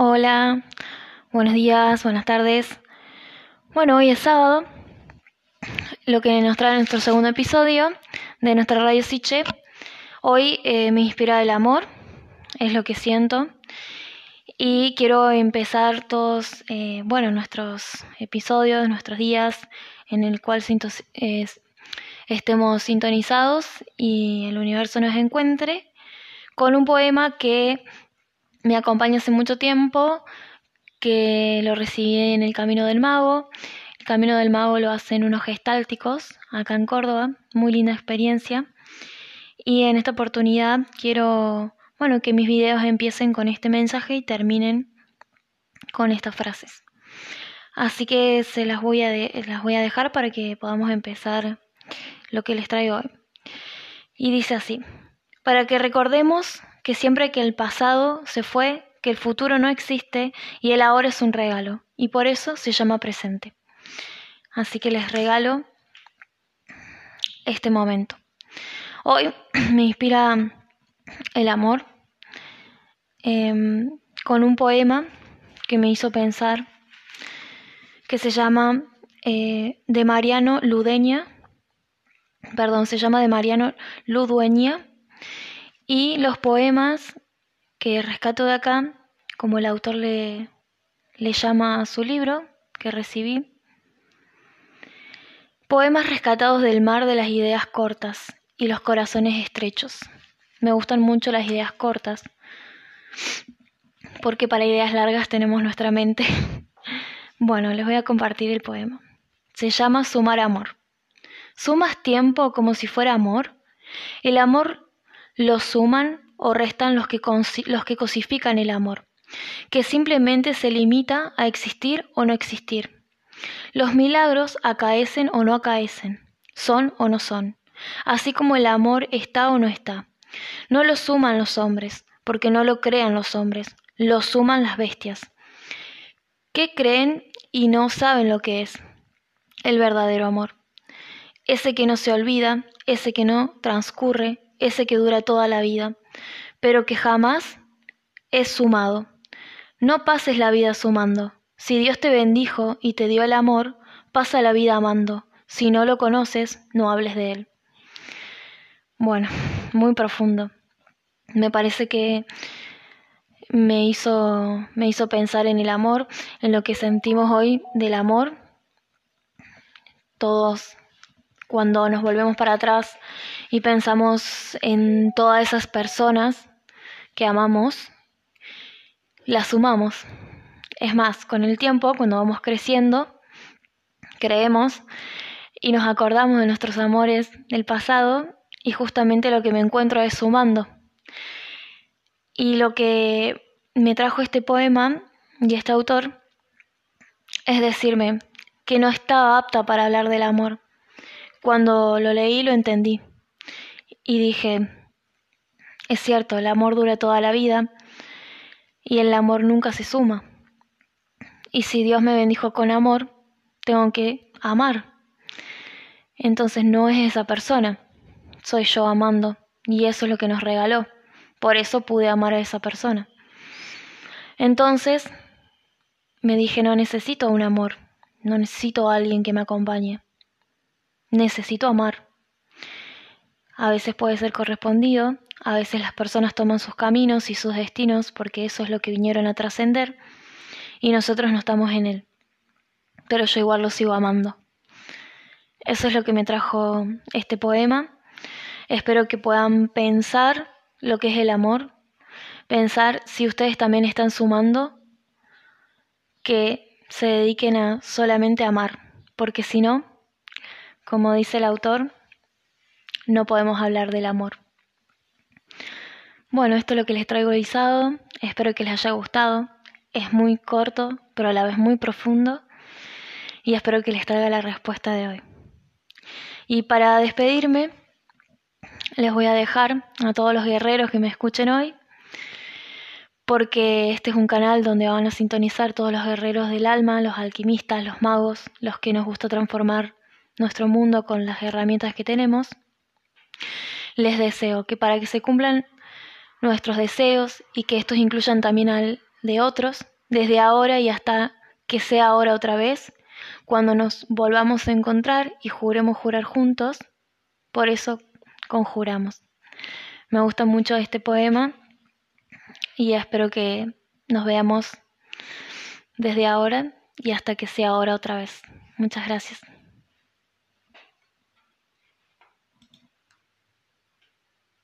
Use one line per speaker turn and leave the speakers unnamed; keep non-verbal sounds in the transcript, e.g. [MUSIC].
Hola, buenos días, buenas tardes. Bueno, hoy es sábado, lo que nos trae nuestro segundo episodio de nuestra radio Siche. Hoy eh, me inspira el amor, es lo que siento. Y quiero empezar todos, eh, bueno, nuestros episodios, nuestros días en el cual estemos sintonizados y el universo nos encuentre con un poema que me acompaña hace mucho tiempo, que lo recibí en el Camino del Mago. El Camino del Mago lo hacen unos gestálticos acá en Córdoba, muy linda experiencia. Y en esta oportunidad quiero, bueno, que mis videos empiecen con este mensaje y terminen con estas frases. Así que se las voy a, las voy a dejar para que podamos empezar lo que les traigo hoy. Y dice así, para que recordemos que siempre que el pasado se fue, que el futuro no existe y el ahora es un regalo, y por eso se llama presente. Así que les regalo este momento. Hoy [CLEARS THROAT] me inspira el amor em, con un poema que me hizo pensar que se llama eh, de Mariano Ludeña, perdón, se llama de Mariano Ludueña y los poemas que rescato de acá, como el autor le, le llama a su libro que recibí, poemas rescatados del mar de las ideas cortas y los corazones estrechos. Me gustan mucho las ideas cortas, porque para ideas largas tenemos nuestra mente. [LAUGHS] Bueno, les voy a compartir el poema. Se llama Sumar Amor. ¿Sumas tiempo como si fuera amor? El amor lo suman o restan los que, los que cosifican el amor, que simplemente se limita a existir o no existir. Los milagros acaecen o no acaecen, son o no son, así como el amor está o no está. No lo suman los hombres, porque no lo crean los hombres, lo suman las bestias. ¿Qué creen y no saben lo que es? El verdadero amor. Ese que no se olvida, ese que no transcurre, ese que dura toda la vida, pero que jamás es sumado. No pases la vida sumando. Si Dios te bendijo y te dio el amor, pasa la vida amando. Si no lo conoces, no hables de él. Bueno, muy profundo. Me parece que me hizo, me hizo pensar en el amor, en lo que sentimos hoy del amor. Todos cuando nos volvemos para atrás y pensamos en todas esas personas que amamos, las sumamos. Es más, con el tiempo, cuando vamos creciendo, creemos y nos acordamos de nuestros amores del pasado y justamente lo que me encuentro es sumando. Y lo que me trajo este poema y este autor es decirme que no estaba apta para hablar del amor, cuando lo leí lo entendí y dije, es cierto, el amor dura toda la vida y el amor nunca se suma. Y si Dios me bendijo con amor, tengo que amar. Entonces no es esa persona, soy yo amando y eso es lo que nos regaló. Por eso pude amar a esa persona. Entonces me dije, no necesito un amor, no necesito a alguien que me acompañe necesito amar. A veces puede ser correspondido, a veces las personas toman sus caminos y sus destinos porque eso es lo que vinieron a trascender y nosotros no estamos en él. Pero yo igual lo sigo amando. Eso es lo que me trajo este poema. Espero que puedan pensar lo que es el amor, pensar si ustedes también están sumando, que se dediquen a solamente amar, porque si no, como dice el autor, no podemos hablar del amor. Bueno, esto es lo que les traigo guisado. Espero que les haya gustado. Es muy corto, pero a la vez muy profundo. Y espero que les traiga la respuesta de hoy. Y para despedirme, les voy a dejar a todos los guerreros que me escuchen hoy, porque este es un canal donde van a sintonizar todos los guerreros del alma, los alquimistas, los magos, los que nos gusta transformar nuestro mundo con las herramientas que tenemos, les deseo que para que se cumplan nuestros deseos y que estos incluyan también al, de otros, desde ahora y hasta que sea ahora otra vez, cuando nos volvamos a encontrar y juremos jurar juntos, por eso conjuramos. Me gusta mucho este poema y espero que nos veamos desde ahora y hasta que sea ahora otra vez. Muchas gracias.